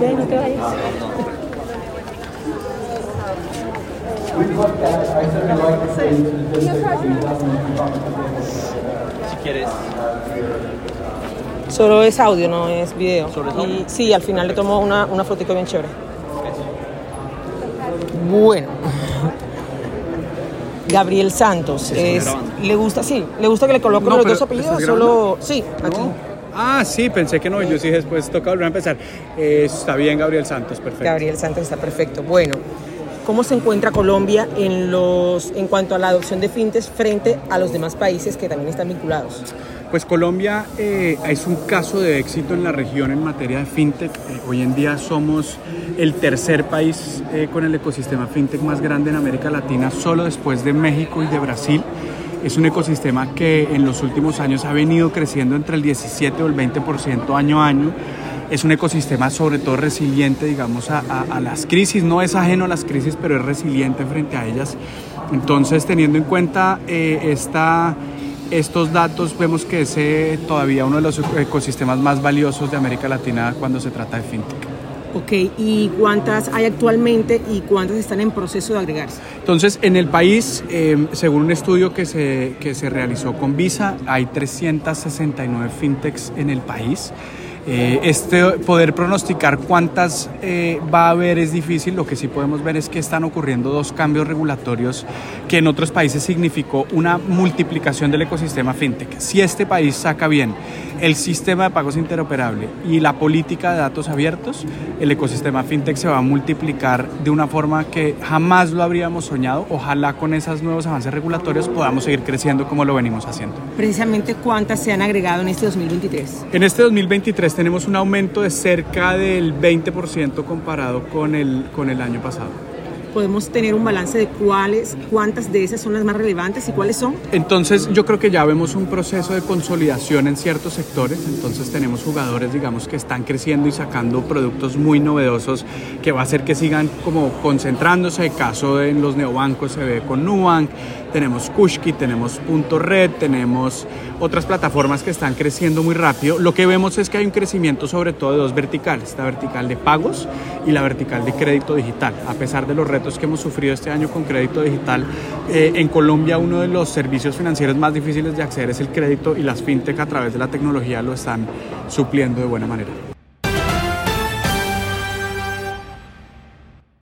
Ven, no te vayas. Si quieres. Solo es audio, no es video. Y sí, al final le tomo una, una fotico bien chévere. Bueno. Gabriel Santos. Es, le gusta, sí, le gusta que le coloquen No, los dos apellidos. ¿estás Solo, sí, aquí. Ah, sí, pensé que no. Yo sí después toca volver a empezar. Eh, está bien, Gabriel Santos, perfecto. Gabriel Santos está perfecto. Bueno, ¿cómo se encuentra Colombia en los en cuanto a la adopción de fintes frente a los demás países que también están vinculados? Pues Colombia eh, es un caso de éxito en la región en materia de fintech. Eh, hoy en día somos el tercer país eh, con el ecosistema fintech más grande en América Latina, solo después de México y de Brasil. Es un ecosistema que en los últimos años ha venido creciendo entre el 17 o el 20% año a año. Es un ecosistema sobre todo resiliente, digamos, a, las crisis. No es ajeno a las crisis, pero es resiliente frente a ellas. Entonces, teniendo en cuenta eh, esta estos datos vemos que es eh, todavía uno de los ecosistemas más valiosos de América Latina cuando se trata de fintech. Ok, ¿y cuántas hay actualmente y cuántas están en proceso de agregarse? Entonces, en el país, eh, según un estudio que se, que se realizó con Visa, hay 369 fintechs en el país. Eh, este poder pronosticar cuántas eh, va a haber es difícil. Lo que sí podemos ver es que están ocurriendo dos cambios regulatorios que en otros países significó una multiplicación del ecosistema fintech. Si este país saca bien el sistema de pagos interoperable y la política de datos abiertos, el ecosistema fintech se va a multiplicar de una forma que jamás lo habríamos soñado. Ojalá con esos nuevos avances regulatorios podamos seguir creciendo como lo venimos haciendo. Precisamente cuántas se han agregado en este 2023. En este 2023 tenemos un aumento de cerca del 20% comparado con el, con el año pasado. Podemos tener un balance de cuáles, cuántas de esas son las más relevantes y cuáles son. Entonces yo creo que ya vemos un proceso de consolidación en ciertos sectores, entonces tenemos jugadores digamos que están creciendo y sacando productos muy novedosos que va a hacer que sigan como concentrándose, caso en los neobancos se ve con Nubank, tenemos Kushki, tenemos Punto Red, tenemos otras plataformas que están creciendo muy rápido. Lo que vemos es que hay un crecimiento sobre todo de dos verticales, la vertical de pagos y la vertical de crédito digital. A pesar de los retos que hemos sufrido este año con crédito digital, eh, en Colombia uno de los servicios financieros más difíciles de acceder es el crédito y las fintech a través de la tecnología lo están supliendo de buena manera.